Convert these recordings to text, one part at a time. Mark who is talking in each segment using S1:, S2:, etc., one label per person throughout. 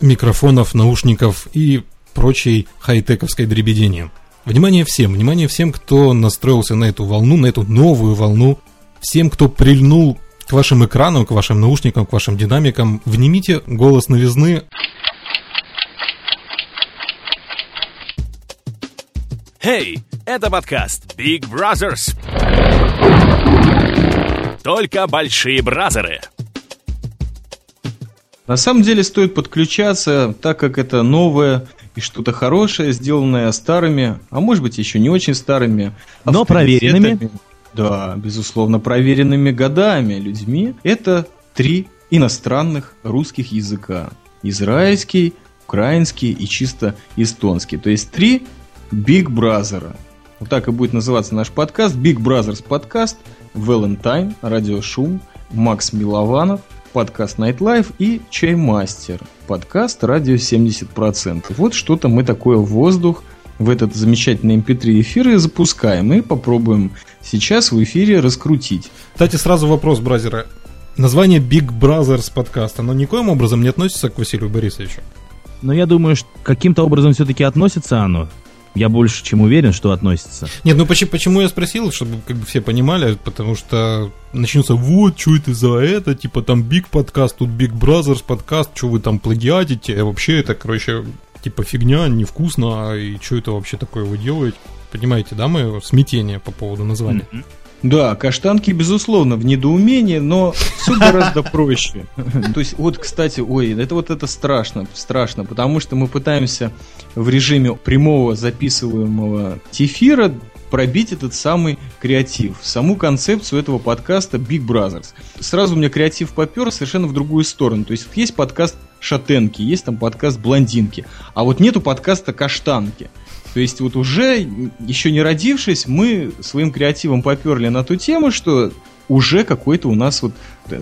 S1: микрофонов, наушников и прочей хай-тековской дребедения. Внимание всем, внимание всем, кто настроился на эту волну, на эту новую волну, всем, кто прильнул к вашим экранам, к вашим наушникам, к вашим динамикам. Внимите голос новизны.
S2: Эй, hey, это подкаст Big Brothers. Только большие бразеры.
S3: На самом деле стоит подключаться, так как это новое и что-то хорошее, сделанное старыми, а может быть еще не очень старыми,
S4: но проверенными.
S3: Да, безусловно, проверенными годами людьми. Это три иностранных русских языка. Израильский, украинский и чисто эстонский. То есть три Big Brother. Вот так и будет называться наш подкаст. Big Brothers подкаст, Valentine, Радио Шум, Макс Милованов, подкаст Night Life и Чаймастер, подкаст Радио 70%. Вот что-то мы такое в воздух в этот замечательный MP3 эм эфир и запускаем. И попробуем сейчас в эфире раскрутить.
S1: Кстати, сразу вопрос, бразера. Название Big Brothers подкаст, оно никоим образом не относится к Василию Борисовичу?
S4: Но я думаю, что каким-то образом все-таки относится оно. Я больше чем уверен, что относится.
S1: Нет, ну почему, почему я спросил, чтобы как бы все понимали, потому что начнется, вот, что это за это, типа там Big подкаст, тут Big Brothers подкаст, что вы там плагиатите, а вообще это, короче, типа фигня, невкусно, и что это вообще такое вы делаете? Понимаете, да, мое смятение по поводу названия? Mm-hmm.
S3: Да, каштанки, безусловно, в недоумении, но все гораздо проще. То есть, вот, кстати, ой, это вот это страшно, страшно, потому что мы пытаемся в режиме прямого записываемого тефира пробить этот самый креатив, саму концепцию этого подкаста Big Brothers. Сразу у меня креатив попер совершенно в другую сторону. То есть есть подкаст Шатенки, есть там подкаст Блондинки, а вот нету подкаста Каштанки. То есть вот уже, еще не родившись, мы своим креативом поперли на ту тему, что уже какой-то у нас вот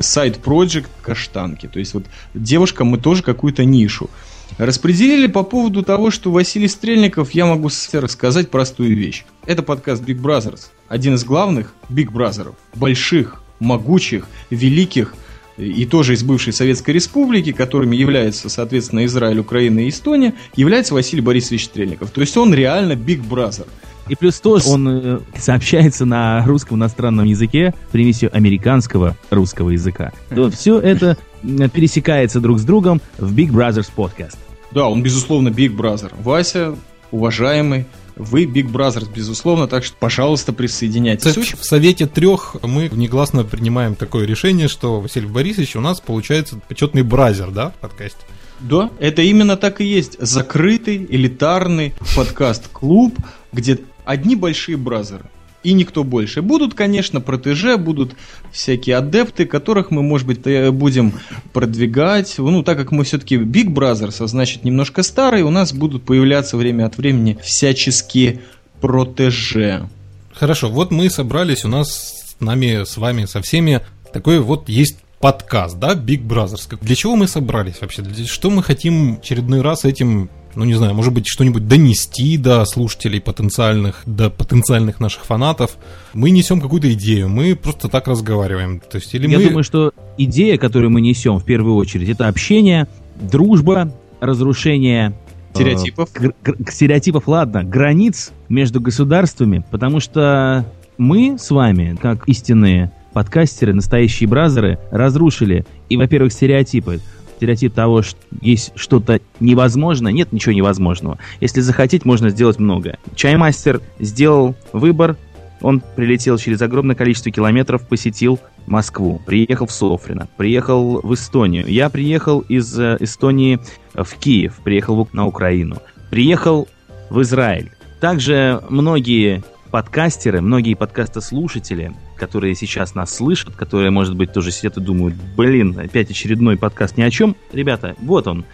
S3: сайт-проект каштанки. То есть вот девушкам мы тоже какую-то нишу. Распределили по поводу того, что Василий Стрельников, я могу рассказать простую вещь. Это подкаст Big Brothers. Один из главных Big Brothers. Больших, могучих, великих – и тоже из бывшей Советской Республики, которыми являются, соответственно, Израиль, Украина и Эстония, является Василий Борисович Стрельников. То есть он реально Big Brother.
S4: И плюс то, он э, сообщается на русском иностранном языке примесью американского русского языка. То все это пересекается друг с другом в Big Brothers Podcast.
S3: Да, он, безусловно, Big Brother. Вася, уважаемый, вы Big Brothers, безусловно, так что, пожалуйста, присоединяйтесь.
S1: Суть в Совете трех мы негласно принимаем такое решение, что Василий Борисович у нас получается почетный бразер, да, в подкасте?
S3: Да, это именно так и есть. Закрытый, элитарный подкаст-клуб, где одни большие бразеры и никто больше. Будут, конечно, протеже, будут всякие адепты, которых мы, может быть, э, будем продвигать. Ну, так как мы все-таки Big Brothers, а значит, немножко старые, у нас будут появляться время от времени всяческие протеже.
S1: Хорошо, вот мы собрались, у нас с нами, с вами, со всеми такой вот есть подкаст, да, Big Brothers. Для чего мы собрались вообще? Что мы хотим очередной раз этим ну не знаю, может быть, что-нибудь донести до слушателей потенциальных, до потенциальных наших фанатов. Мы несем какую-то идею, мы просто так разговариваем. То есть, или
S4: Я
S1: мы...
S4: думаю, что идея, которую мы несем в первую очередь, это общение, дружба, разрушение
S3: э, Стереотипов?
S4: Э, стереотипов, ладно, границ между государствами, потому что мы с вами, как истинные подкастеры, настоящие бразеры, разрушили и, во-первых, стереотипы стереотип того, что есть что-то невозможно, нет ничего невозможного. Если захотеть, можно сделать многое. Чаймастер сделал выбор, он прилетел через огромное количество километров, посетил Москву, приехал в Софрино, приехал в Эстонию. Я приехал из э, Эстонии в Киев, приехал на Украину, приехал в Израиль. Также многие подкастеры, многие подкастослушатели, которые сейчас нас слышат, которые, может быть, тоже сидят и думают, блин, опять очередной подкаст ни о чем. Ребята, вот он,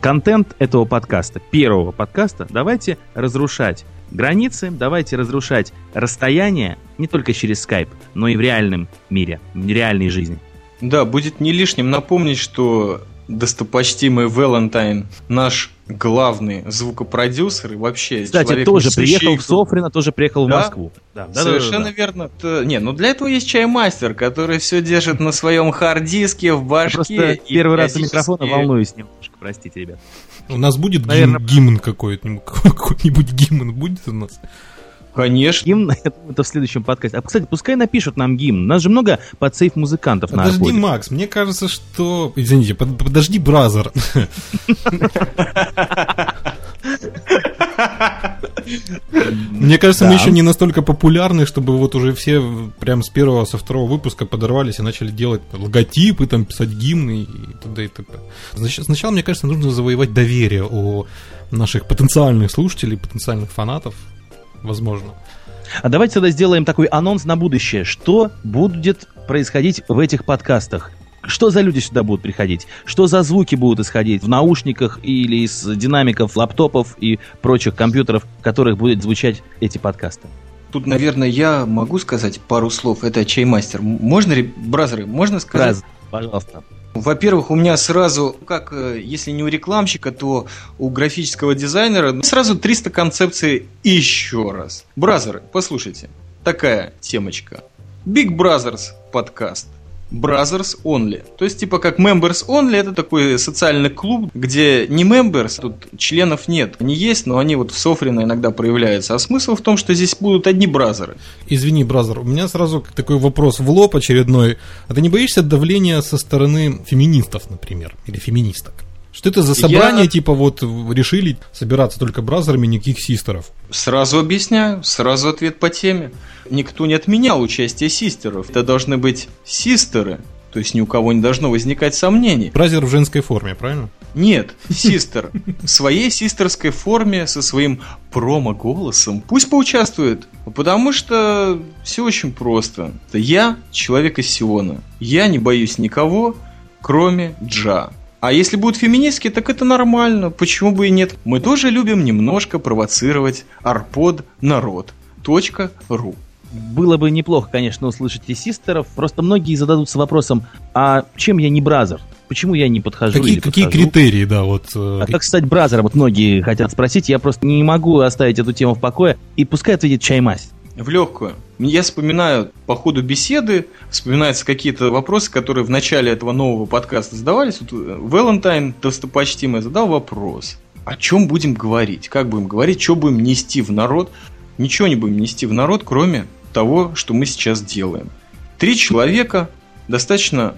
S4: контент этого подкаста, первого подкаста. Давайте разрушать границы, давайте разрушать расстояние не только через скайп, но и в реальном мире, в реальной жизни.
S3: Да, будет не лишним напомнить, что достопочтимый Валентайн, наш главный звукопродюсер и вообще
S4: Кстати,
S3: человек,
S4: тоже приехал в Софрино, тоже приехал
S3: Да?
S4: в Москву. Да, да, да,
S3: Совершенно
S4: да, да.
S3: верно. Т- Не, ну для этого есть чаймастер, который все держит на своем хард-диске, в
S4: Я
S3: башке.
S4: просто
S3: и
S4: первый раз у
S3: периодически-
S4: микрофона волнуюсь немножко, простите, ребят.
S1: У нас будет
S4: Наверное.
S1: гимн какой-нибудь, какой-нибудь гимн будет у нас.
S3: Конечно.
S4: Гимн, я думаю, это в следующем подкасте. А, кстати, пускай напишут нам гимн. У нас же много подсейф музыкантов на
S1: Подожди. Макс, мне кажется, что... Извините, под- подожди, бразер. Мне кажется, мы еще не настолько популярны, чтобы вот уже все прям с первого, со второго выпуска подорвались и начали делать логотипы, там писать гимны и т.д. и т.п. Значит, сначала, мне кажется, нужно завоевать доверие у наших потенциальных слушателей, потенциальных фанатов, возможно.
S4: А давайте тогда сделаем такой анонс на будущее. Что будет происходить в этих подкастах? Что за люди сюда будут приходить? Что за звуки будут исходить в наушниках или из динамиков, лаптопов и прочих компьютеров, в которых будут звучать эти подкасты?
S3: Тут, наверное, я могу сказать пару слов. Это чаймастер. Можно, бразеры, можно сказать?
S4: Раз, пожалуйста.
S3: Во-первых, у меня сразу, как э, если не у рекламщика, то у графического дизайнера, ну, сразу 300 концепций еще раз. Бразеры, послушайте, такая темочка. Big Brothers подкаст. Brothers Only. То есть, типа, как Members Only, это такой социальный клуб, где не Members, тут членов нет. Они есть, но они вот в Софрино иногда проявляются. А смысл в том, что здесь будут одни бразеры.
S1: Извини, brother, у меня сразу такой вопрос в лоб очередной. А ты не боишься давления со стороны феминистов, например, или феминисток? Что это за собрание,
S3: Я-
S1: типа вот решили собираться только brother ами, никаких sister ов?
S3: Сразу объясняю, сразу ответ по теме. Никто не отменял участие sister ов. Это должны быть sister ы. То есть ни у кого не должно возникать сомнений.
S1: Brother в женской форме, правильно?
S3: Нет, sister в своей sister ской форме со своим промо-голосом пусть поучаствует. Потому что все очень просто. Это я человек из Сиона. Я не боюсь никого, кроме Джа. А если будут феминистки, так это нормально. Почему бы и нет? Мы тоже любим немножко провоцировать арпод народ. Точка ру.
S4: Было бы неплохо, конечно, услышать и систеров. Просто многие зададутся вопросом, а чем я не бразер? Почему я не подхожу
S1: Какие,
S4: или
S1: какие
S4: подхожу?
S1: критерии, да, вот... э,
S4: А как стать бразером? Вот многие хотят спросить. Я просто не могу оставить эту тему в покое. И пускай ответит чаймась.
S3: В легкую. Я вспоминаю по ходу беседы, вспоминаются какие-то вопросы, которые в начале этого нового подкаста задавались. Вот э, Валентайн, достопочтимый, задал вопрос. О чем будем говорить? Как будем говорить? Что будем нести в народ? Ничего не будем нести в народ, кроме того, что мы сейчас делаем. Три человека, достаточно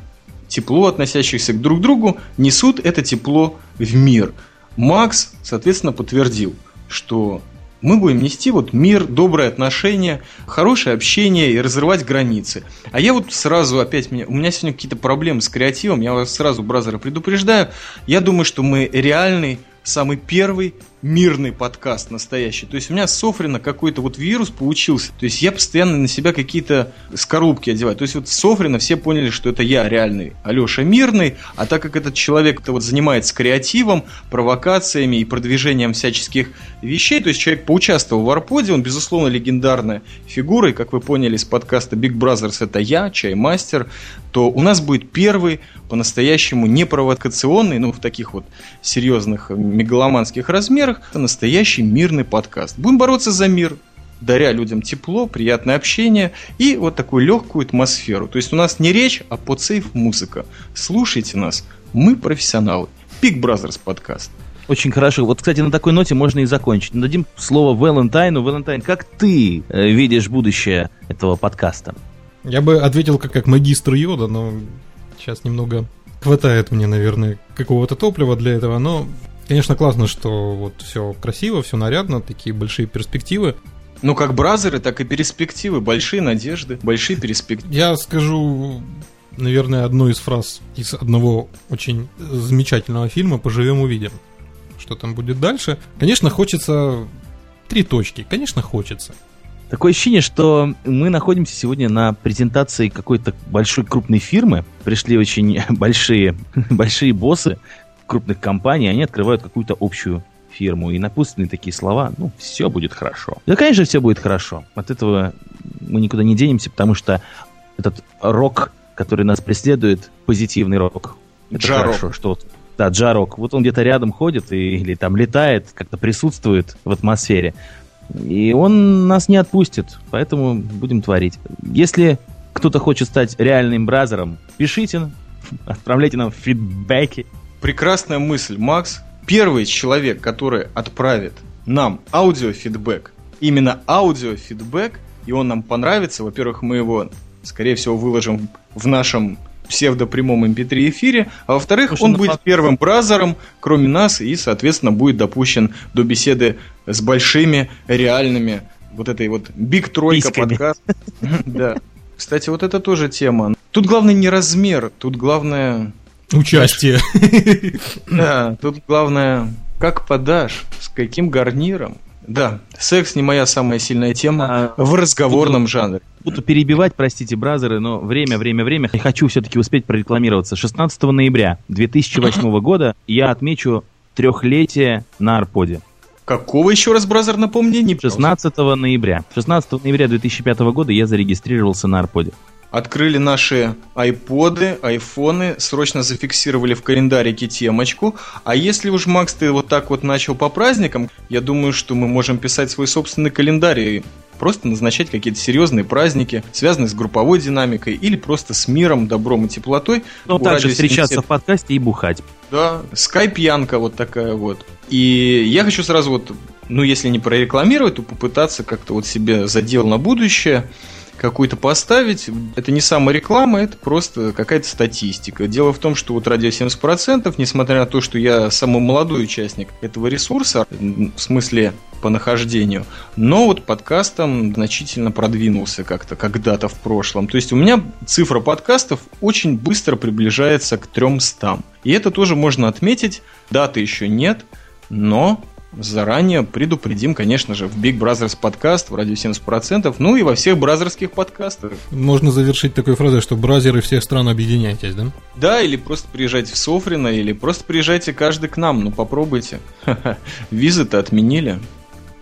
S3: тепло относящихся к друг другу, несут это тепло в мир. Макс, соответственно, подтвердил, что мы будем нести вот мир, добрые отношения, хорошее общение и разрывать границы. А я вот сразу опять, у меня сегодня какие-то проблемы с креативом, я вас сразу, бразеры, предупреждаю. Я думаю, что мы реальный, самый первый мирный подкаст настоящий. То есть у меня Софрина какой-то вот вирус получился. То есть я постоянно на себя какие-то скорлупки одеваю. То есть вот Софрина все поняли, что это я реальный Алеша Мирный, а так как этот человек-то вот занимается креативом, провокациями и продвижением всяческих вещей, то есть человек поучаствовал в Арподе, он, безусловно, легендарная фигура, и, как вы поняли из подкаста Big Brothers, это я, Чаймастер, то у нас будет первый по-настоящему непровокационный, ну, в таких вот серьезных мегаломанских размерах, это настоящий мирный подкаст. Будем бороться за мир, даря людям тепло, приятное общение и вот такую легкую атмосферу. То есть у нас не речь, а подсейф музыка. Слушайте нас, мы профессионалы. Big Brothers подкаст.
S4: Очень хорошо. Вот, кстати, на такой ноте можно и закончить. Дадим слово Валентайну. Валентайн, как ты э, видишь будущее этого подкаста?
S1: Я бы ответил как, как магистр Йода, но сейчас немного хватает мне, наверное, какого-то топлива для этого, но, конечно, классно, что вот все красиво, все нарядно, такие большие перспективы.
S3: Ну, как бразеры, так и перспективы, большие надежды, большие перспективы.
S1: Я скажу, наверное, одну из фраз из одного очень замечательного фильма «Поживем увидим». Что там будет дальше? Конечно, хочется три точки. Конечно, хочется.
S4: Такое ощущение, что мы находимся сегодня на презентации какой-то большой крупной фирмы. Пришли очень большие, большие боссы крупных компаний, они открывают какую-то общую фирму. И напутственные такие слова, ну, все будет хорошо. Да, конечно, все будет хорошо. От этого мы никуда не денемся, потому что этот рок, который нас преследует, позитивный рок. Это
S3: Джарок.
S4: хорошо, что вот Да, Джарок. Вот он где-то рядом ходит и, или там летает, как-то присутствует в атмосфере. И он нас не отпустит, поэтому будем творить. Если кто-то хочет стать реальным бразером, пишите, отправляйте нам фидбэки.
S3: Прекрасная мысль, Макс. Первый человек, который отправит нам аудиофидбэк, именно аудиофидбэк, и он нам понравится, во-первых, мы его, скорее всего, выложим в нашем псевдопрямом MP3 эфире, а во-вторых, он
S4: ну,
S3: будет
S4: факт-
S3: первым бразером, кроме нас, и, соответственно, будет допущен до беседы с большими, реальными, вот этой вот биг тройка подкаст. Да. Кстати, вот это тоже тема. Тут главное не размер, тут главное...
S1: Участие.
S3: Да, тут главное, как подашь, с каким гарниром. Да, секс не моя самая сильная тема
S4: А,
S3: в разговорном жанре.
S4: Буду перебивать, простите, бразеры, но время, время, время. И Хочу все-таки успеть прорекламироваться. 16 ноября 2008 года я отмечу трехлетие на Арподе.
S3: Какого еще раз, бразер, напомни? Не
S4: 16 ноября. 16 ноября 2005 года я зарегистрировался на Арподе.
S3: Открыли наши айподы, айфоны, срочно зафиксировали в календарике темочку. А если уж, Макс, ты вот так вот начал по праздникам, я думаю, что мы можем писать свой собственный календарь и просто назначать какие-то серьезные праздники, связанные с групповой динамикой или просто с миром, добром и теплотой.
S4: Ну, также встречаться
S3: 77.
S4: в подкасте и бухать.
S3: Да, скайп-янка вот такая вот. И я хочу сразу вот, ну, если не прорекламировать, то попытаться как-то вот себе задел на будущее какую-то поставить. Это не самореклама, это просто какая-то статистика. Дело в том, что вот радио 70%, несмотря на то, что я самый молодой участник этого ресурса, в смысле по нахождению, но вот подкастом значительно продвинулся как-то когда-то в прошлом. То есть у меня цифра подкастов очень быстро приближается к 300. И это тоже можно отметить. Даты еще нет, но заранее предупредим, конечно же, в Big Brothers подкаст, в радио 70%, ну и во всех бразерских подкастах.
S1: Можно завершить такой фразой, что бразеры всех стран объединяйтесь, да?
S3: Да, или просто приезжайте в Софрино, или просто приезжайте каждый к нам, ну попробуйте. Визы-то отменили.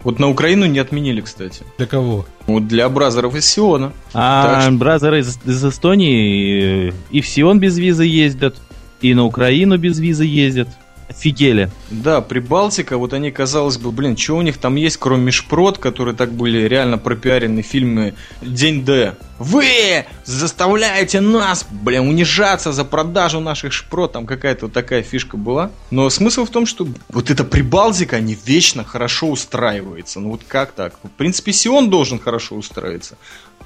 S3: Вот на Украину не отменили, кстати.
S1: Для кого?
S3: Вот для бразеров из Сиона.
S4: А
S3: что-
S4: бразеры из, из Эстонии э, и в Сион без визы ездят, и на Украину без визы ездят. Офигели.
S3: Да, Прибалтика, вот они, казалось бы, блин, что у них там есть, кроме Межпрод, которые так были реально пропиарены фильмы День Д. Вы заставляете нас, блин, унижаться за продажу наших шпрот, там какая-то вот такая фишка была. Но смысл в том, что вот эта Прибалтика, они вечно хорошо устраивается. Ну вот как так? В принципе, Сион должен хорошо устроиться.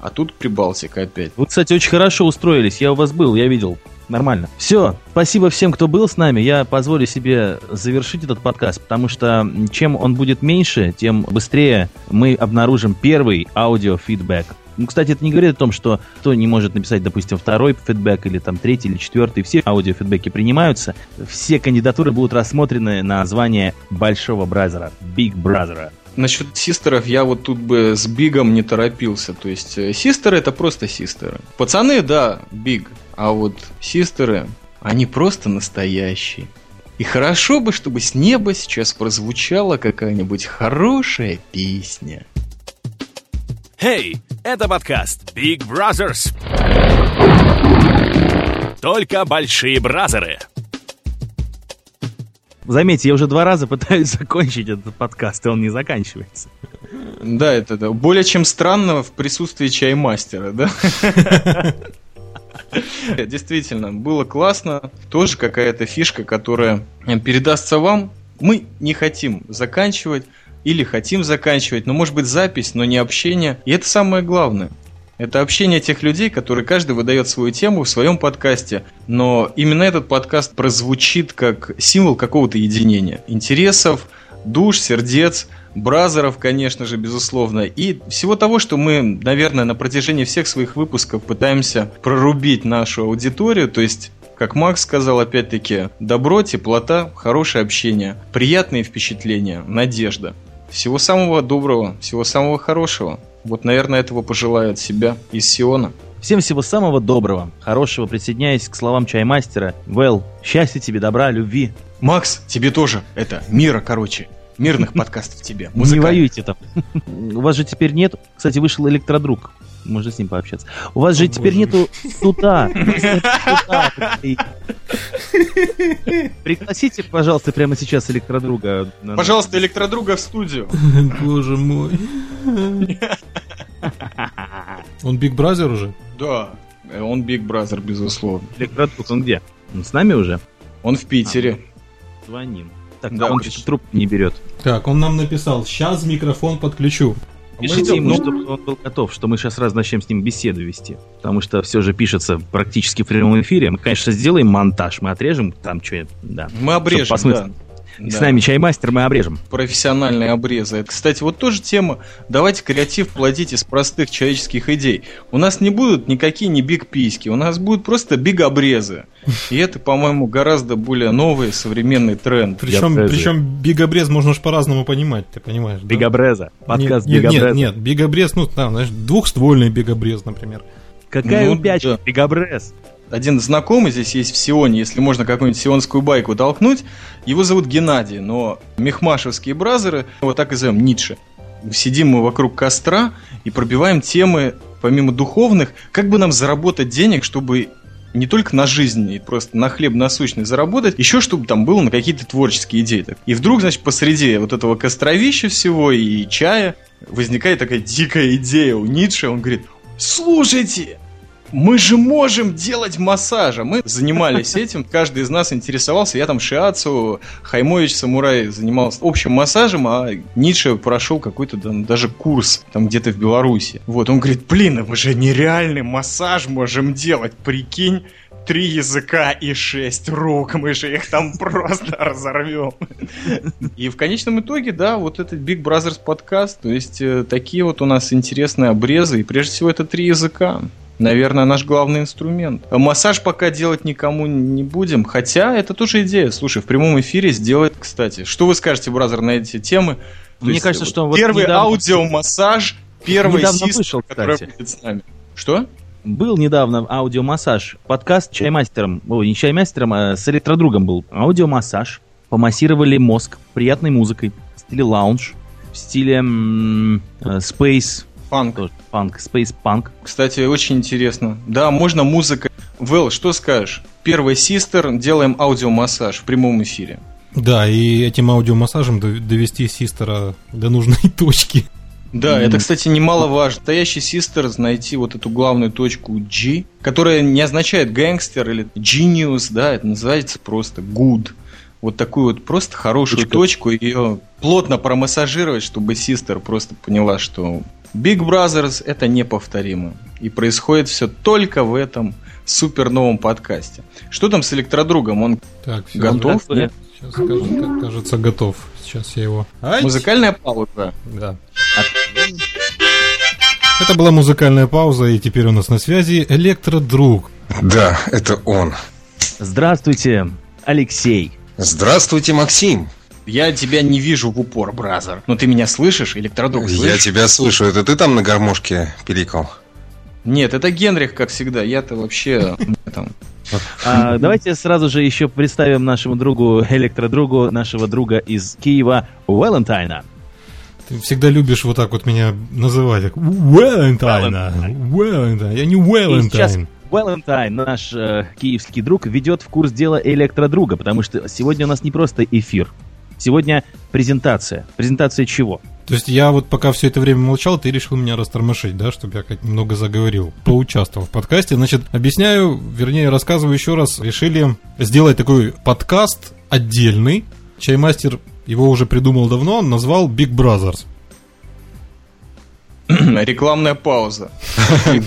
S3: А тут Прибалтика опять.
S4: Вы, кстати, очень хорошо устроились. Я у вас был, я видел. Нормально. Все, спасибо всем, кто был с нами. Я позволю себе завершить этот подкаст, потому что чем он будет меньше, тем быстрее мы обнаружим первый аудиофидбэк. Ну, кстати, это не говорит о том, что кто не может написать, допустим, второй фидбэк или там третий или четвертый. Все аудиофидбэки принимаются. Все кандидатуры будут рассмотрены на звание большого бразера, Big Brother.
S3: Насчет систеров я вот тут бы с Бигом не торопился. То есть э, систеры это просто систеры. Пацаны, да, Биг. А вот систеры, они просто настоящие. И хорошо бы, чтобы с неба сейчас прозвучала какая-нибудь хорошая песня.
S2: Hey, это подкаст Big Brothers. Только большие бразеры.
S4: Заметьте, я уже два раза пытаюсь закончить этот подкаст, и он не заканчивается.
S3: Да, это да. более чем странно в присутствии чаймастера, да? Действительно, было классно. Тоже какая-то фишка, которая передастся вам. Мы не хотим заканчивать или хотим заканчивать, но может быть запись, но не общение. И это самое главное. Это общение тех людей, которые каждый выдает свою тему в своем подкасте. Но именно этот подкаст прозвучит как символ какого-то единения. Интересов, душ, сердец, бразеров, конечно же, безусловно. И всего того, что мы, наверное, на протяжении всех своих выпусков пытаемся прорубить нашу аудиторию. То есть как Макс сказал, опять-таки, добро, теплота, хорошее общение, приятные впечатления, надежда. Всего самого доброго, всего самого хорошего. Вот, наверное, этого пожелаю от себя из Сиона.
S4: Всем всего самого доброго, хорошего, присоединяясь к словам чаймастера. Вэл, счастья тебе, добра, любви.
S3: Макс, тебе тоже это, мира, короче. Мирных подкастов тебе.
S4: Не воюйте там. У вас же теперь нет. Кстати, вышел электродруг. можно с ним пообщаться. У вас же теперь нету тута. Пригласите, пожалуйста, прямо сейчас электродруга. на-
S3: Пожалуйста, электродруга в студию.
S1: Боже мой. Он Big Brother уже?
S3: Да, он Big Brother, безусловно.
S4: Электродруг, он где? Он с нами уже?
S3: Он в Питере.
S4: Звоним. Так,
S3: Да,
S4: а он что-то трубку не берет.
S1: Так, он нам написал, сейчас микрофон подключу.
S4: Пишите ему,
S3: ну-
S4: чтобы он был готов, что мы сейчас сразу начнем с ним беседу вести. Потому что все же пишется практически в прямом эфире. Мы, конечно, сделаем монтаж, мы отрежем там что да.
S3: Мы обрежем, да.
S4: И
S3: Да.
S4: с нами чаймастер мы обрежем.
S3: профессиональные обрезы. Это, Кстати, вот тоже тема. Давайте креатив плодить из простых человеческих идей. У нас не будут никакие не биг письки, у нас будут просто биг обрезы. И это, по-моему, гораздо более новый современный тренд.
S1: Причем, причем бигобрез можно ж по-разному понимать, ты понимаешь? да?
S4: Бигобреза. Подкаст
S1: нет, нет,
S4: Бигобреза.
S1: нет, нет, бигобрез, ну там, знаешь, двухствольный бигобрез, например.
S4: Какая
S3: Ну,
S4: упячка,
S3: да.
S4: Бигобрез.
S3: Один знакомый здесь есть в Сионе, если можно какую-нибудь сионскую байку толкнуть, его зовут Геннадий, но мехмашевские бразеры, вот так и зовем, Ницше. Сидим мы вокруг костра и пробиваем темы, помимо духовных, как бы нам заработать денег, чтобы не только на жизнь и просто на хлеб насущный заработать, еще чтобы там было на какие-то творческие идеи. И вдруг, значит, посреди вот этого костровища всего и чая возникает такая дикая идея у Ницше. Он говорит, слушайте, мы же можем делать массажа. Мы занимались этим, каждый из нас интересовался. Я там Шиацу, Хаймович Самурай занимался общим массажем, а Ницше прошел какой-то там даже курс там где-то в Беларуси. Вот, он говорит, блин, мы же нереальный массаж можем делать, прикинь. Три языка и шесть рук, мы же их там просто разорвем. И в конечном итоге, да, вот этот Big Brothers подкаст, то есть э, такие вот у нас интересные обрезы, и прежде всего это три языка. Наверное, наш главный инструмент. Массаж пока делать никому не будем, хотя это тоже идея. Слушай, в прямом эфире сделать, кстати. Что вы скажете, бразер, на эти темы? То
S4: Мне кажется, что вот
S3: первый
S4: недавно-
S3: аудиомассаж, первый
S4: Недавно
S3: систер,
S4: вышел,
S3: который
S4: кстати.
S3: будет с нами. Что?
S4: Был недавно аудиомассаж. Подкаст чаймастером. Ой, не чаймастером, а с электродругом был. Аудиомассаж. Помассировали мозг приятной музыкой. В стиле лаунж. В стиле м, э, space. Тоже панк. Space панк.
S3: Кстати, очень интересно. Да, можно музыка. Вэл, что скажешь? Первый систер, делаем аудиомассаж в прямом эфире.
S1: Да, и этим аудиомассажем дов- довести систера до нужной точки.
S3: Да,
S4: Мгм.
S3: это, кстати, немаловажно. Настоящий систер найти вот эту главную точку G, которая не означает гангстер или genius, да, это называется просто good. Вот такую вот просто хорошую
S4: Точка.
S3: точку, ее плотно промассажировать, чтобы систер просто поняла, что Big Brothers это неповторимо. И происходит все только в этом супер новом подкасте. Что там с электродругом? Он
S1: Так, все.
S3: Готов?
S4: Готовы?
S3: Нет?
S1: Сейчас, кажется, кажется, готов. Сейчас я его... Ай!
S3: музыкальная пауза.
S1: Да. Это была музыкальная пауза, и теперь у нас на связи электродруг.
S5: Да, это он.
S4: Здравствуйте, Алексей.
S5: Здравствуйте, Максим.
S3: Я тебя не вижу в упор, бразер. Но ты меня слышишь? Электродруг
S5: Я
S3: слышишь?
S5: тебя слышу. Это ты там на гармошке пиликал?
S3: Нет, это Генрих, как всегда. Я-то вообще там.
S4: А, давайте сразу же еще представим нашему другу, электродругу, нашего друга из Киева, Валентайна.
S1: Ты всегда любишь вот так вот меня называть. как Уэлентайна. Уэлентайн. Я не Уэлентайн.
S4: Валентайн, наш э, киевский друг, ведет в курс дела электродруга, потому что сегодня у нас не просто эфир. Сегодня презентация. Презентация чего?
S1: То есть я вот пока все это время молчал, ты решил меня растормошить, да, чтобы я как немного заговорил, поучаствовал в подкасте. Значит, объясняю, вернее, рассказываю еще раз. Решили сделать такой подкаст отдельный. Чаймастер его уже придумал давно, он назвал Big Brothers.
S3: Рекламная пауза.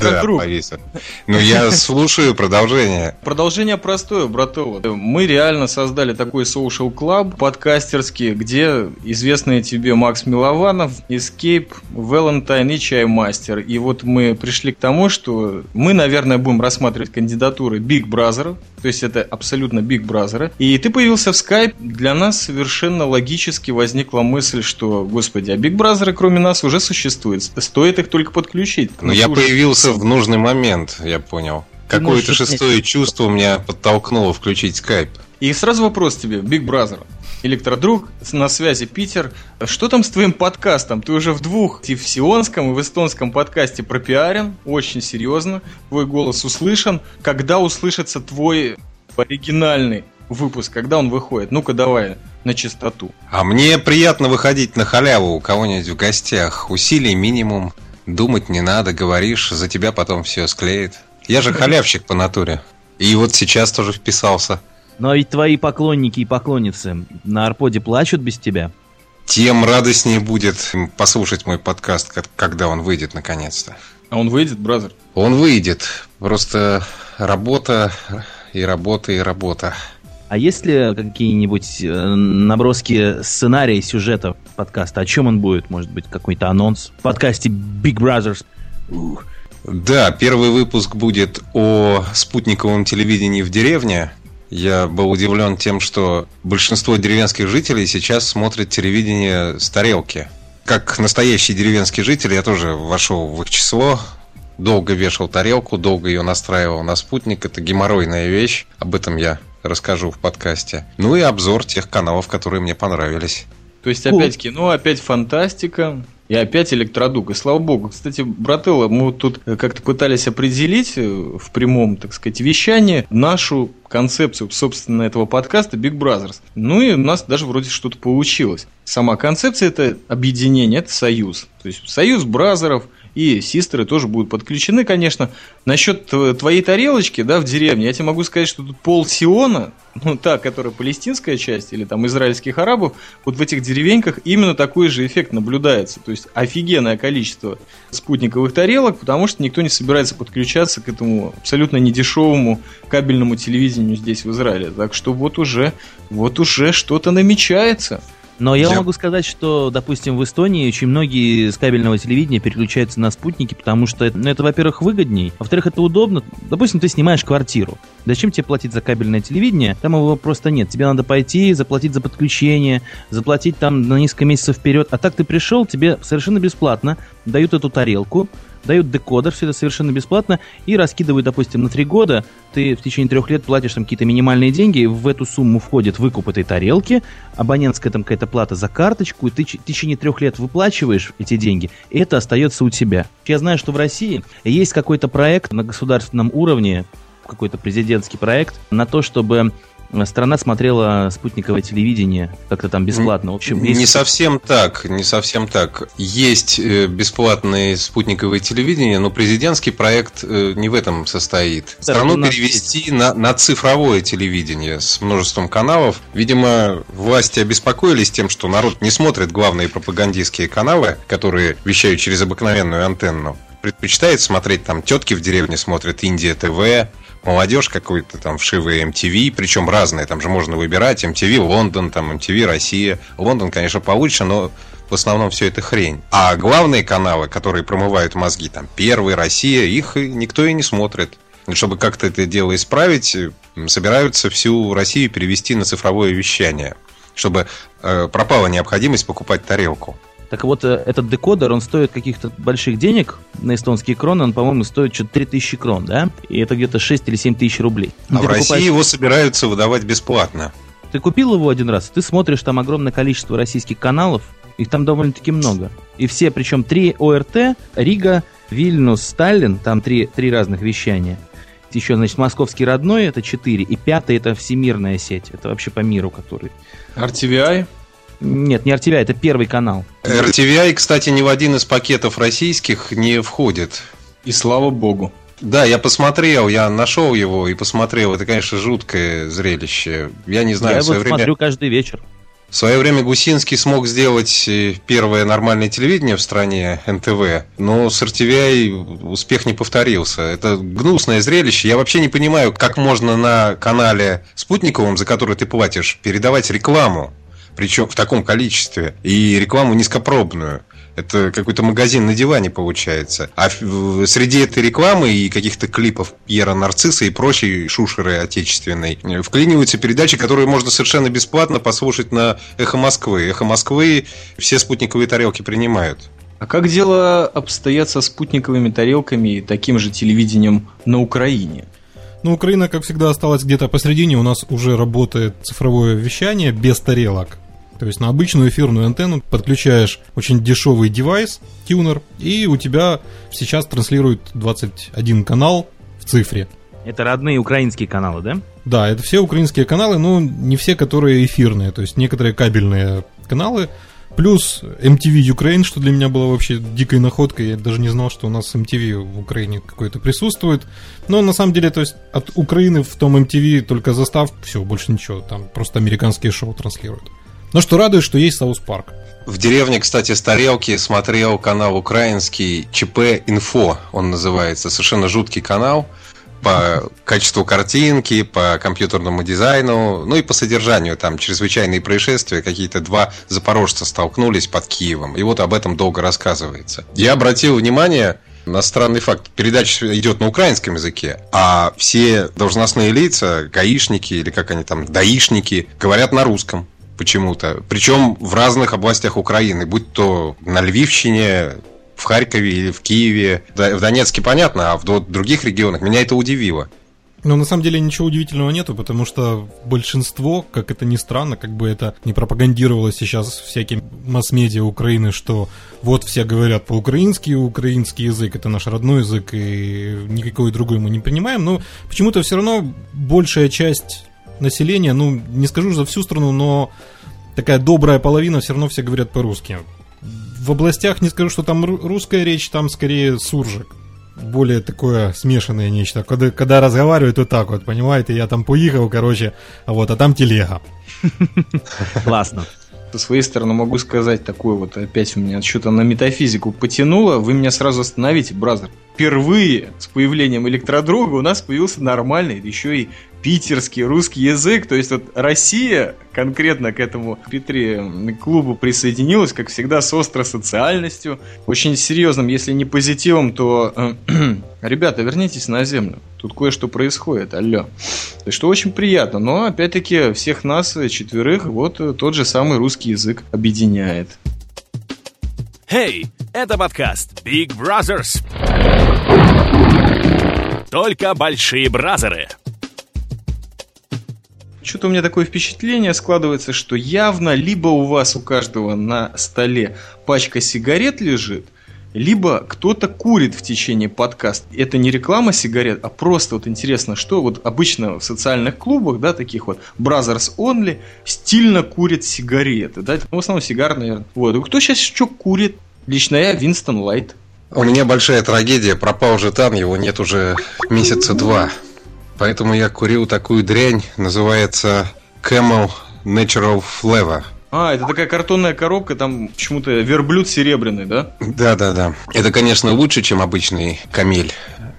S5: Да, повесил. Ну, я слушаю продолжение.
S3: Продолжение простое, братова. Мы реально создали такой social club подкастерский, где известные тебе Макс Милованов, Escape, Valentine и Чаймастер. И вот мы пришли к тому, что мы, наверное, будем рассматривать кандидатуры Big Brother, то есть это абсолютно Big Brother. И ты появился в Skype, для нас совершенно логически возникла мысль, что, господи, а Big Brother кроме нас уже существует. Стоит их только подключить.
S5: Но я
S3: Ну, слушай,
S5: появился в нужный момент, я понял. Какое-то шестое чувство меня подтолкнуло включить скайп.
S3: И сразу вопрос тебе, Big Brother. Электродруг, на связи Питер. Что там с твоим подкастом? Ты уже в двух, и в сионском, и в эстонском подкасте пропиарен, очень серьезно. Твой голос услышан. Когда услышится твой оригинальный выпуск, когда он выходит? Ну-ка давай на чистоту.
S5: А мне приятно выходить на халяву у кого-нибудь в гостях. Усилий минимум, думать не надо, говоришь, за тебя потом все склеит. Я же халявщик по натуре. И вот сейчас тоже вписался.
S4: Но ведь твои поклонники и поклонницы на Арподе плачут без тебя.
S5: Тем радостнее будет послушать мой подкаст, когда он выйдет наконец-то.
S3: А он выйдет, бразер?
S5: Он выйдет. Просто работа и работа и работа.
S4: А есть ли какие-нибудь э, наброски сценария, сюжета подкаста? О чем он будет? Может быть, какой-то анонс в подкасте Big Brothers?
S5: Да, первый выпуск будет о спутниковом телевидении в деревне. Я был удивлен тем, что большинство деревенских жителей сейчас смотрят телевидение с тарелки. Как настоящий деревенский житель, я тоже вошел в их число, долго вешал тарелку, долго ее настраивал на спутник. Это геморройная вещь. Об этом я расскажу в подкасте. Ну и обзор тех каналов, которые мне понравились.
S3: То есть опять кино, опять фантастика, и опять электродуг. И слава богу. Кстати, брателло, мы вот тут как-то пытались определить э, в прямом, так сказать, вещании нашу концепцию, собственно, этого подкаста Big Brothers. Ну и у нас даже вроде что-то получилось. Сама концепция – это объединение, это союз. То есть союз бразеров – и систеры тоже будут подключены, конечно. Насчет твоей тарелочки, да, в деревне, я тебе могу сказать, что тут пол Сиона, ну, та, которая палестинская часть, или там израильских арабов, вот в этих деревеньках именно такой же эффект наблюдается. То есть офигенное количество спутниковых тарелок, потому что никто не собирается подключаться к этому абсолютно недешевому кабельному телевидению здесь, в Израиле. Так что вот уже, вот уже что-то намечается.
S4: Но я, я могу сказать, что, допустим, в Эстонии очень многие с кабельного телевидения переключаются на спутники, потому что это, ну, это во-первых, выгодней, во-вторых, это удобно. Допустим, ты снимаешь квартиру. Зачем тебе платить за кабельное телевидение? Там его просто нет. Тебе надо пойти, заплатить за подключение, заплатить там на несколько месяцев вперед. А так ты пришел, тебе совершенно бесплатно дают эту тарелку, дают декодер, все это совершенно бесплатно, и раскидывают, допустим, на три года, ты в течение трех лет платишь там какие-то минимальные деньги, в эту сумму входит выкуп этой тарелки, абонентская там какая-то плата за карточку, и ты в течение трех лет выплачиваешь эти деньги, и это остается у тебя. Я знаю, что в России есть какой-то проект на государственном уровне, какой-то президентский проект на то, чтобы страна смотрела спутниковое телевидение как-то там бесплатно. В общем,
S5: есть... Не совсем так, не совсем так. Есть э, бесплатное спутниковое телевидение, но президентский проект э, не в этом состоит. Страну да, перевести на, на цифровое телевидение с множеством каналов. Видимо, власти обеспокоились тем, что народ не смотрит главные пропагандистские каналы, которые вещают через обыкновенную антенну предпочитает смотреть там тетки в деревне смотрят Индия ТВ, молодежь какой-то там вшивые MTV, причем разные, там же можно выбирать MTV Лондон, там MTV Россия. Лондон, конечно, получше, но в основном все это хрень. А главные каналы, которые промывают мозги, там Первый, Россия, их никто и не смотрит. Чтобы как-то это дело исправить, собираются всю Россию перевести на цифровое вещание, чтобы э, пропала необходимость покупать тарелку.
S4: Так вот, э, этот декодер, он стоит каких-то больших денег на эстонские кроны, он, по-моему, стоит что-то 3000 крон, да? И это где-то 6 или 7 тысяч рублей.
S5: А ты в покупаешь... России его собираются выдавать бесплатно.
S4: Ты купил его один раз, ты смотришь там огромное количество российских каналов, их там довольно-таки много. И все, причем три ОРТ, Рига, Вильнюс, Сталин, там три, три разных вещания. Еще, значит, московский родной, это четыре, и пятый это всемирная сеть, это вообще по миру, который...
S3: RTVI?
S4: Нет, не RTVI, это первый канал.
S5: RTVI, кстати, ни в один из пакетов российских не входит.
S3: И слава богу.
S5: Да, я посмотрел, я нашел его и посмотрел. Это, конечно, жуткое зрелище. Я не знаю,
S4: я его время... смотрю каждый вечер.
S5: В свое время Гусинский смог сделать э, первое нормальное телевидение в стране НТВ, но с RTVI успех не повторился. Это гнусное зрелище. Я вообще не понимаю, как можно на канале спутниковом, за который ты платишь, передавать рекламу причем в таком количестве, и рекламу низкопробную. Это какой-то магазин на диване получается. А среди этой рекламы и каких-то клипов Пьера Нарцисса и прочей шушеры отечественной вклиниваются передачи, которые можно совершенно бесплатно послушать на Эхо Москвы. Эхо Москвы все спутниковые тарелки принимают.
S3: А как дело обстоят со спутниковыми тарелками и таким же телевидением на Украине?
S1: Но Украина, как всегда, осталась где-то посередине. У нас уже работает цифровое вещание без тарелок. То есть на обычную эфирную антенну подключаешь очень дешевый девайс, тюнер, и у тебя сейчас транслирует 21 канал в цифре.
S4: Это родные украинские каналы, да?
S1: Да, это все украинские каналы, но не все, которые эфирные, то есть некоторые кабельные каналы. Плюс MTV Ukraine, что для меня было вообще дикой находкой. Я даже не знал, что у нас MTV в Украине какой-то присутствует. Но на самом деле, то есть от Украины в том MTV только застав, все, больше ничего. Там просто американские шоу транслируют. Но что радует, что есть South Park.
S5: В деревне, кстати, с тарелки смотрел канал украинский ЧП Инфо, он называется. Совершенно жуткий канал по качеству картинки, по компьютерному дизайну, ну и по содержанию. Там чрезвычайные происшествия, какие-то два запорожца столкнулись под Киевом. И вот об этом долго рассказывается. Я обратил внимание на странный факт. Передача идет на украинском языке, а все должностные лица, гаишники или как они там, даишники, говорят на русском почему-то. Причем в разных областях Украины, будь то на Львивщине, в Харькове или в Киеве. В Донецке понятно, а в других регионах меня это удивило.
S1: Но на самом деле ничего удивительного нету, потому что большинство, как это ни странно, как бы это не пропагандировалось сейчас всяким масс-медиа Украины, что вот все говорят по-украински, украинский язык это наш родной язык, и никакой другой мы не понимаем, но почему-то все равно большая часть населения, ну, не скажу за всю страну, но такая добрая половина все равно все говорят по-русски. В областях не скажу, что там русская речь, там скорее суржик. Более такое смешанное нечто. Когда, когда разговаривают вот так вот, понимаете, я там поехал, короче, а вот, а там телега.
S4: Классно.
S3: Со своей стороны могу сказать такое вот, опять у меня что-то на метафизику потянуло, вы меня сразу остановите, бразер. Впервые с появлением электродруга у нас появился нормальный, еще и питерский русский язык. То есть вот Россия конкретно к этому Петре клубу присоединилась, как всегда, с острой социальностью. Очень серьезным, если не позитивом, то э, ребята, вернитесь на землю. Тут кое-что происходит, алло. Есть, что очень приятно, но опять-таки всех нас, четверых, вот тот же самый русский язык объединяет.
S2: Hey, это подкаст Big Brothers. Только большие бразеры
S3: что-то у меня такое впечатление складывается, что явно либо у вас у каждого на столе пачка сигарет лежит, либо кто-то курит в течение подкаста. Это не реклама сигарет, а просто вот интересно, что вот обычно в социальных клубах, да, таких вот Brothers Only, стильно курят сигареты, да, в основном сигар, наверное. Вот, кто сейчас что курит? Лично я Винстон Лайт.
S5: У меня большая трагедия, пропал жетан, его нет уже месяца два. Поэтому я курил такую дрянь, называется Camel Natural Flavor.
S3: А, это такая картонная коробка, там почему-то верблюд серебряный, да?
S5: Да, да, да. Это, конечно, лучше, чем обычный камель.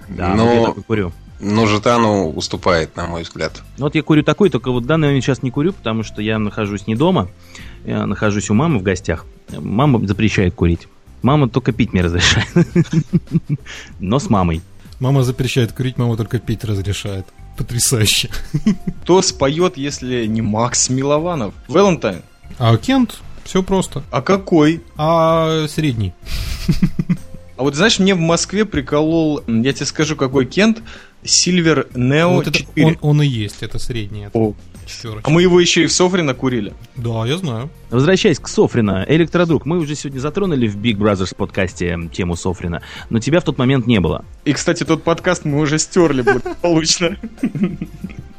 S4: Да, но... я курю.
S5: Но жетану уступает, на мой взгляд.
S4: Ну, вот я курю такой, только вот данный момент сейчас не курю, потому что я нахожусь не дома, я нахожусь у мамы в гостях. Мама запрещает курить. Мама только пить мне разрешает. Но с мамой.
S1: Мама запрещает курить, мама только пить разрешает. Потрясающе.
S3: Кто споет, если не Макс Милованов? Валентайн.
S1: А Кент? Все просто.
S3: А какой?
S1: А средний.
S3: А вот знаешь, мне в Москве приколол, я тебе скажу, какой Кент, Silver Neo вот 4.
S1: Он, он и есть, это средний. Это.
S3: О, Пятерочка. А мы его еще и в Софрино курили.
S1: Да, я знаю.
S4: Возвращаясь к Софрино, Электродруг, мы уже сегодня затронули в Big Brothers подкасте тему Софрина, но тебя в тот момент не было.
S3: И, кстати, тот подкаст мы уже стерли благополучно.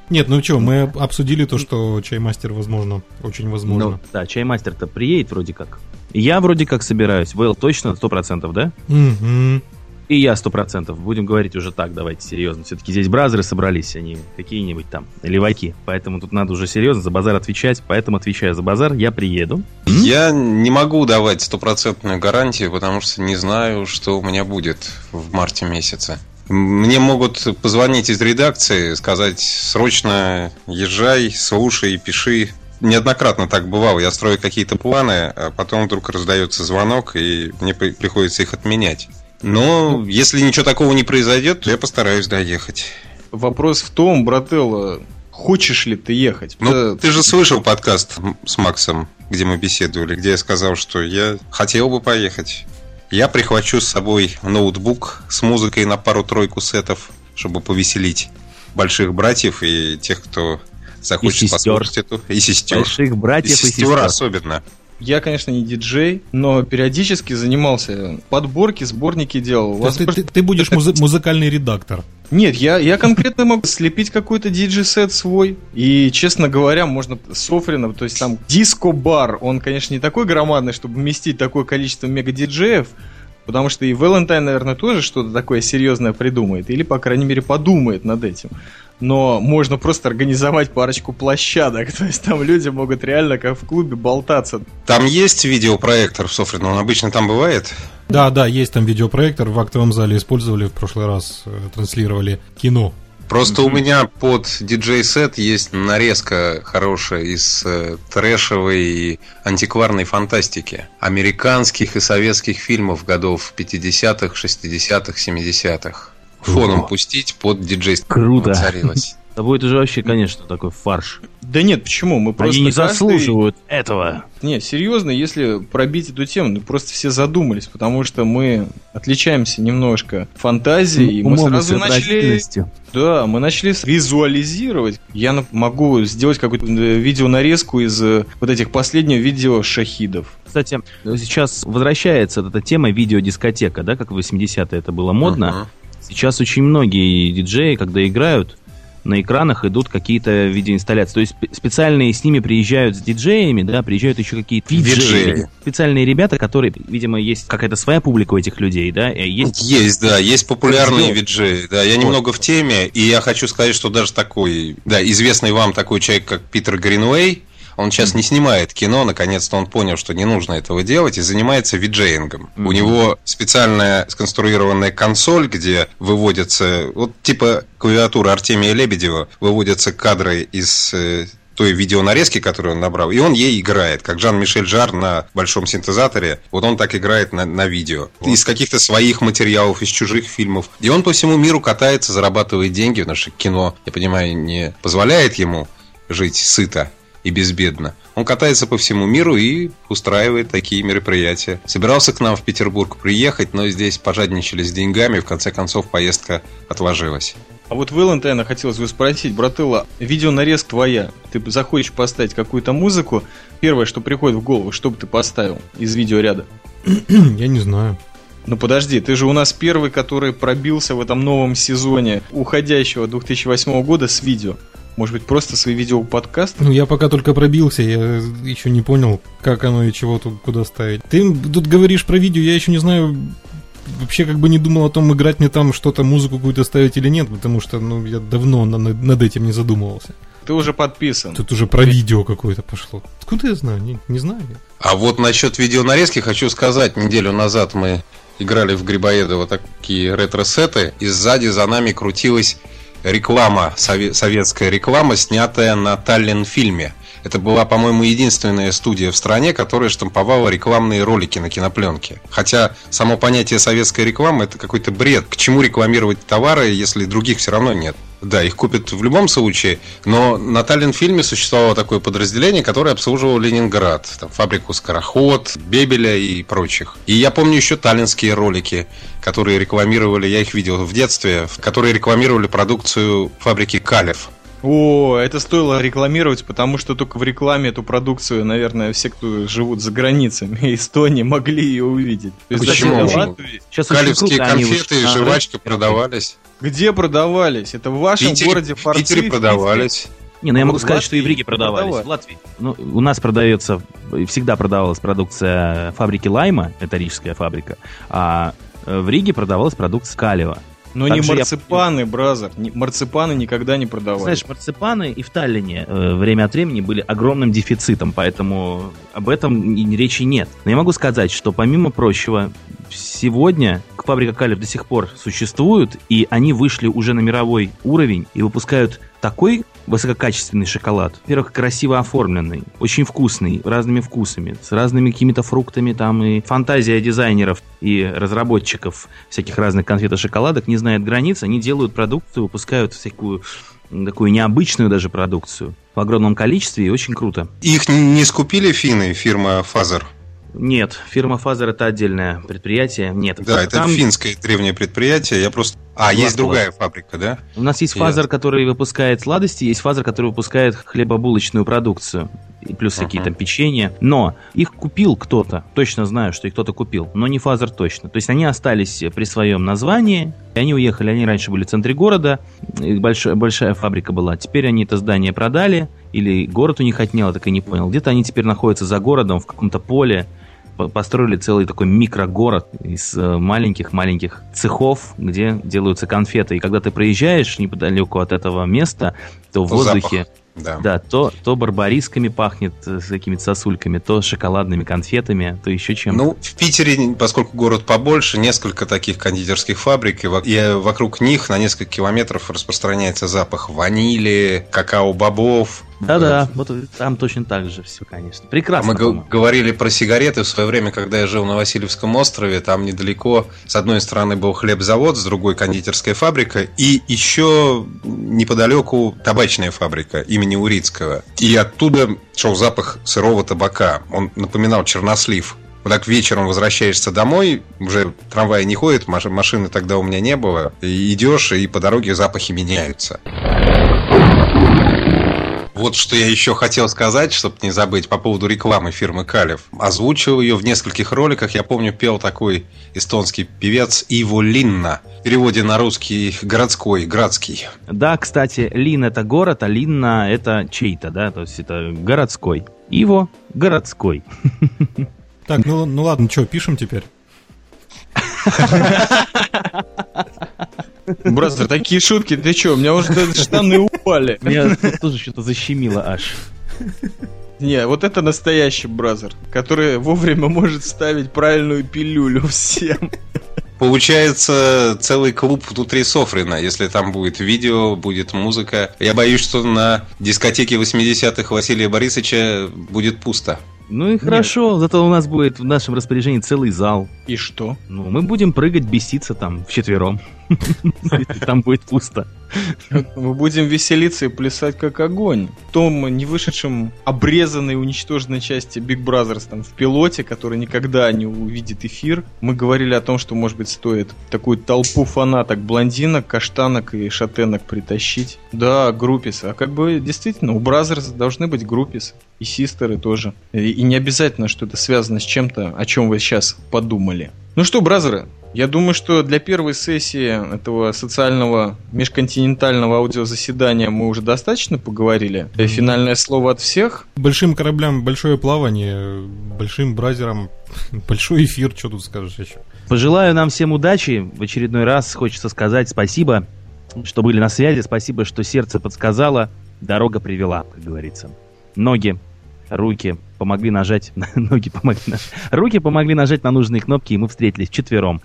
S1: Нет, ну что, мы обсудили то, что чаймастер, возможно, очень возможно. Ну,
S4: да, чаймастер-то приедет вроде как. Я вроде как собираюсь. Вэл точно, сто процентов, да?
S1: Угу.
S4: И я сто процентов. Будем говорить уже так, давайте серьезно. Все-таки здесь бразеры собрались, они какие-нибудь там леваки. Поэтому тут надо уже серьезно за базар отвечать. Поэтому отвечаю за базар, я приеду.
S5: Я не могу давать стопроцентную гарантию, потому что не знаю, что у меня будет в марте месяце. Мне могут позвонить из редакции, сказать срочно езжай, слушай, пиши. Неоднократно так бывало. Я строю какие-то планы, а потом вдруг раздается звонок, и мне приходится их отменять. Но если ничего такого не произойдет, то я постараюсь доехать.
S3: Вопрос в том, брателло, хочешь ли ты ехать?
S5: Ну, да. ты же слышал подкаст с Максом, где мы беседовали, где я сказал, что я хотел бы поехать. Я прихвачу с собой ноутбук с музыкой на пару-тройку сетов, чтобы повеселить больших братьев и тех, кто захочет
S4: И
S5: послушать эту. И сестер.
S4: Больших братьев и,
S5: и сестер
S4: сестер.
S5: особенно.
S3: Я, конечно, не диджей, но периодически занимался. Подборки, сборники делал.
S1: Ты,
S3: просто-
S1: ты- ты будешь музы- музыкальный редактор.
S3: Нет, я, я конкретно могу слепить какой-то диджей-сет свой. И, честно говоря, можно Софрина, то есть там диско-бар, он, конечно, не такой громадный, чтобы вместить такое количество мега-диджеев, потому что и Valentine, наверное, тоже что-то такое серьезное придумает, или, по крайней мере, подумает над этим. Но можно просто организовать парочку площадок, то есть там люди могут реально как в клубе болтаться.
S5: Там есть видеопроектор в Софрино, он обычно там бывает.
S1: Да, да, есть там видеопроектор, в актовом зале использовали в прошлый раз, э, транслировали кино.
S5: Просто у меня под диджей-сет есть нарезка хорошая из э, трэшевой и антикварной фантастики. Американских и советских фильмов годов 50-х, 60-х, 70-х. Фоном пустить под диджей
S4: Круто.
S5: воцарилось.
S4: Это будет уже вообще, конечно, такой фарш.
S3: Да нет, почему? Мы просто
S4: Они не
S3: каждый-
S4: заслуживают этого.
S3: Не, серьезно, если пробить эту тему, ну просто все задумались, потому что мы отличаемся немножко фантазией, и мы сразу начали... Да, мы начали визуализировать. Я могу сделать какую-то э, видеонарезку из э, вот этих последних видео шахидов.
S4: Кстати, сейчас возвращается вот эта тема видеодискотека, да, как в 80-е это было модно.
S5: Мгм.
S4: Сейчас очень многие диджеи, когда играют, на экранах идут какие-то видеоинсталляции. То есть спе- специальные с ними приезжают с диджеями, да, приезжают еще какие-то
S5: виджеи.
S4: Специальные ребята, которые, видимо, есть какая-то своя публика у этих людей, да, и есть
S5: Есть, да, есть популярные
S4: Вот.
S5: виджеи. Да, я немного в теме, и я хочу сказать, что даже такой, да, известный вам такой человек, как Питер Гринвей, он сейчас не снимает кино, наконец-то он понял, что не нужно этого делать, и занимается виджеингом. У него специальная сконструированная консоль, где выводятся, вот типа клавиатура Артемия Лебедева, выводятся кадры из э, той видеонарезки, которую он набрал, и он ей играет, как Жан-Мишель Жар на большом синтезаторе, вот он так играет на, на видео. Из каких-то своих материалов, из чужих фильмов. И он по всему миру катается, зарабатывает деньги, потому что кино, я понимаю, не позволяет ему жить сыто и безбедно. Он катается по всему миру и устраивает такие мероприятия. Собирался к нам в Петербург приехать, но здесь пожадничали с деньгами, в конце концов поездка отложилась.
S3: А вот Валентайна хотелось бы спросить, братыла, видеонарезка твоя, ты захочешь поставить какую-то музыку, первое, что приходит в голову, что бы ты поставил из видеоряда?
S1: Я не знаю.
S3: Ну подожди, ты же у нас первый, который пробился в этом новом сезоне уходящего 2008 года с видео. Может быть, просто свой видеоподкаст?
S1: Ну, я пока только пробился, я еще не понял, как оно и чего тут куда ставить. Ты тут говоришь про видео, я еще не знаю, вообще как бы не думал о том, играть мне там что-то, музыку какую-то ставить или нет, потому что, ну, я давно на- на- над этим не задумывался.
S3: Ты уже подписан.
S1: Тут уже про видео какое-то пошло. Откуда я знаю? Не, не знаю. я.
S5: А вот насчет видеонарезки хочу сказать. Неделю назад мы играли в Грибоедово такие ретро-сеты, и сзади за нами крутилась реклама, сове- советская реклама, снятая на Таллин-фильме. Это была, по-моему, единственная студия в стране, которая штамповала рекламные ролики на кинопленке. Хотя само понятие советской рекламы это какой-то бред. К чему рекламировать товары, если других все равно нет? Да, их купят в любом случае, но на Таллин-фильме существовало такое подразделение, которое обслуживало Ленинград. Там фабрику Скороход, Бебеля и прочих. И я помню еще таллинские ролики, которые рекламировали, я их видел в детстве, которые рекламировали продукцию фабрики Калев.
S3: О, это стоило рекламировать, потому что только в рекламе эту продукцию, наверное, все, кто живут за границами Эстонии, могли ее увидеть. То есть,
S5: Почему?
S3: Латвии-
S4: Сейчас
S5: Калевские
S4: круто
S5: конфеты и
S4: рэп.
S5: продавались.
S3: Где продавались? Это в
S5: В
S3: вашем
S5: Питере,
S3: городе
S5: в
S3: Форцы,
S5: Питере
S3: в
S5: продавались.
S4: Не, ну я могу
S3: В
S4: сказать, что и в
S3: Латвии
S4: Риге продавались.
S3: продавали.
S4: В Латвии. Ну, у нас продается, всегда продавалась продукция фабрики Лайма, это рижская фабрика, а э, в Риге продавалась продукция Калева.
S3: Но
S4: Так
S3: не
S4: же я-
S3: марципаны, бразер. Не- марципаны никогда не продавали.
S4: Знаешь, марципаны и в Таллине э, время от времени были огромным дефицитом, поэтому об этом и речи нет. Но я могу сказать, что помимо прочего, сегодня фабрика Калев до сих пор существует, и они вышли уже на мировой уровень и выпускают такой высококачественный шоколад. Во-первых, красиво оформленный, очень вкусный, разными вкусами, с разными какими-то фруктами там и фантазия дизайнеров и разработчиков всяких разных конфет и шоколадок не знает границ. Они делают продукцию, выпускают всякую такую необычную даже продукцию в огромном количестве и очень круто.
S5: Их не скупили финны, фирма Fazer?
S4: Нет, фирма Fazer это отдельное предприятие. Нет.
S5: Да, это
S4: Там
S5: финское древнее предприятие. Я просто... А, есть
S4: Ладно,
S5: другая фабрика, да?
S4: У нас есть
S5: Ясно.
S4: Fazer, который выпускает сладости, есть Fazer, который выпускает хлебобулочную продукцию. И плюс
S5: Ага.
S4: какие-то печенья. Но их купил кто-то. Точно знаю, что их кто-то купил. Но не Fazer точно. То есть они остались при своем названии. И они уехали. Они раньше были в центре города. большая, большая фабрика была. Теперь они это здание продали. Или город у них отнял, я так и не понял. Где-то они теперь находятся за городом, в каком-то поле. По- Построили целый такой микрогород из э, маленьких-маленьких цехов, где делаются конфеты. И когда ты проезжаешь неподалеку от этого места, то в
S5: То
S4: воздухе,
S5: запах. Да.
S4: да, то, то барбарисками пахнет э, с какими-то сосульками, то шоколадными конфетами, то еще чем-то.
S5: Ну, в Питере, поскольку город побольше, несколько таких кондитерских фабрик, и и вокруг них на несколько километров распространяется запах ванили, какао-бобов.
S4: Да-да, вот там точно так же все, конечно. Прекрасно.
S5: мы г- говорили про сигареты в свое время, когда я жил на Васильевском острове. Там недалеко, с одной стороны, был хлебзавод, с другой кондитерская фабрика, и еще неподалеку табачная фабрика имени Урицкого. И оттуда шел запах сырого табака. Он напоминал чернослив. Вот так вечером возвращаешься домой, уже трамвай не ходит, маш- машины тогда у меня не было. И идешь, и по дороге запахи меняются. Вот что я еще хотел сказать, чтобы не забыть, по поводу рекламы фирмы Калев. Озвучил ее в нескольких роликах. Я помню, пел такой эстонский певец Иво Линна. В переводе на русский городской, градский.
S4: Да, кстати, linn это город, а linna это чей-то, да, то есть это городской. Иво городской.
S1: Так, ну, ну ладно, что, пишем теперь?
S3: Brother, такие шутки, ты что, у меня уже штаны упали.
S4: Меня тоже что-то защемило аж.
S3: Не, вот это настоящий brother, который вовремя может ставить правильную пилюлю всем.
S5: Получается целый клуб внутри Софрина, если там будет видео, будет музыка. Я боюсь, что на дискотеке 80-х Василия Борисовича будет пусто.
S4: Ну и хорошо, зато у нас будет в нашем распоряжении целый зал.
S3: И что?
S4: Ну, мы будем прыгать, беситься там вчетвером. Там будет пусто.
S3: Мы будем веселиться и плясать как огонь. В том не вышедшем обрезанной и уничтоженной части Big Brothers там в пилоте, который никогда не увидит эфир, мы говорили о том, что, может быть, стоит такую толпу фанаток, блондинок, каштанок и шатенок притащить. Да, группис. А как бы действительно, у Brothers должны быть группис. И систеры тоже. И, и не обязательно, что это связано с чем-то, о чем вы сейчас подумали. Ну что, бразеры, я думаю, что для первой сессии этого социального межконтинентального аудиозаседания мы уже достаточно поговорили. Финальное слово от всех.
S1: Большим кораблям большое плавание, большим бразерам большой эфир, что тут скажешь еще?
S4: Пожелаю нам всем удачи. В очередной раз хочется сказать спасибо, что были на связи. Спасибо, что сердце подсказало. Дорога привела, как говорится. Ноги, руки помогли нажать... Ноги помогли нажать... Руки помогли нажать на нужные кнопки, и мы встретились четвером.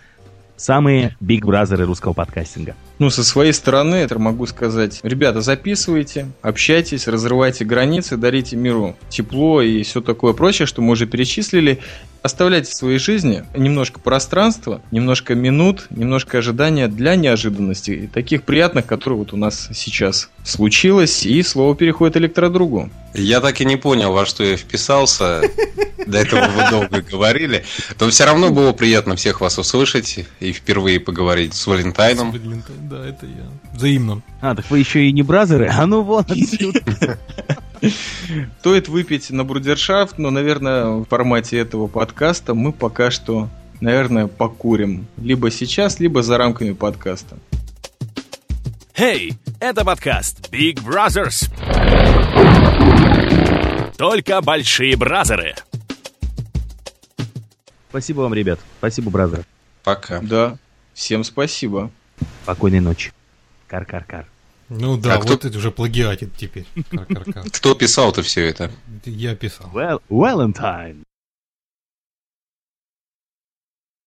S4: Самые биг бразеры русского подкастинга.
S3: Ну, со своей стороны, это могу сказать. Ребята, записывайте, общайтесь, разрывайте границы, дарите миру тепло и все такое прочее, что мы уже перечислили. Оставляйте в своей жизни немножко пространства, немножко минут, немножко ожидания для неожиданностей, таких приятных, которые вот у нас сейчас случилось, и слово переходит электродругу.
S5: Я так и не понял, во что я вписался. До этого вы долго говорили. Но все равно было приятно всех вас услышать и впервые поговорить с Валентайном.
S1: Да, это я. Взаимно.
S4: А, так вы еще и не бразеры? А ну вот отсюда.
S3: Стоит выпить на брудершафт, но, наверное, в формате этого подкаста мы пока что, наверное, покурим. Либо сейчас, либо за рамками подкаста.
S2: Hey, это подкаст Big Brothers. Только большие бразеры.
S4: Спасибо вам, ребят. Спасибо, бразеры.
S5: Пока.
S3: Да, всем спасибо.
S4: Спокойной ночи. Кар-кар-кар.
S1: Ну да,
S5: А кто-
S1: вот это уже плагиатит теперь.
S5: Кто писал-то все это?
S1: Я писал.
S4: Well, Valentine.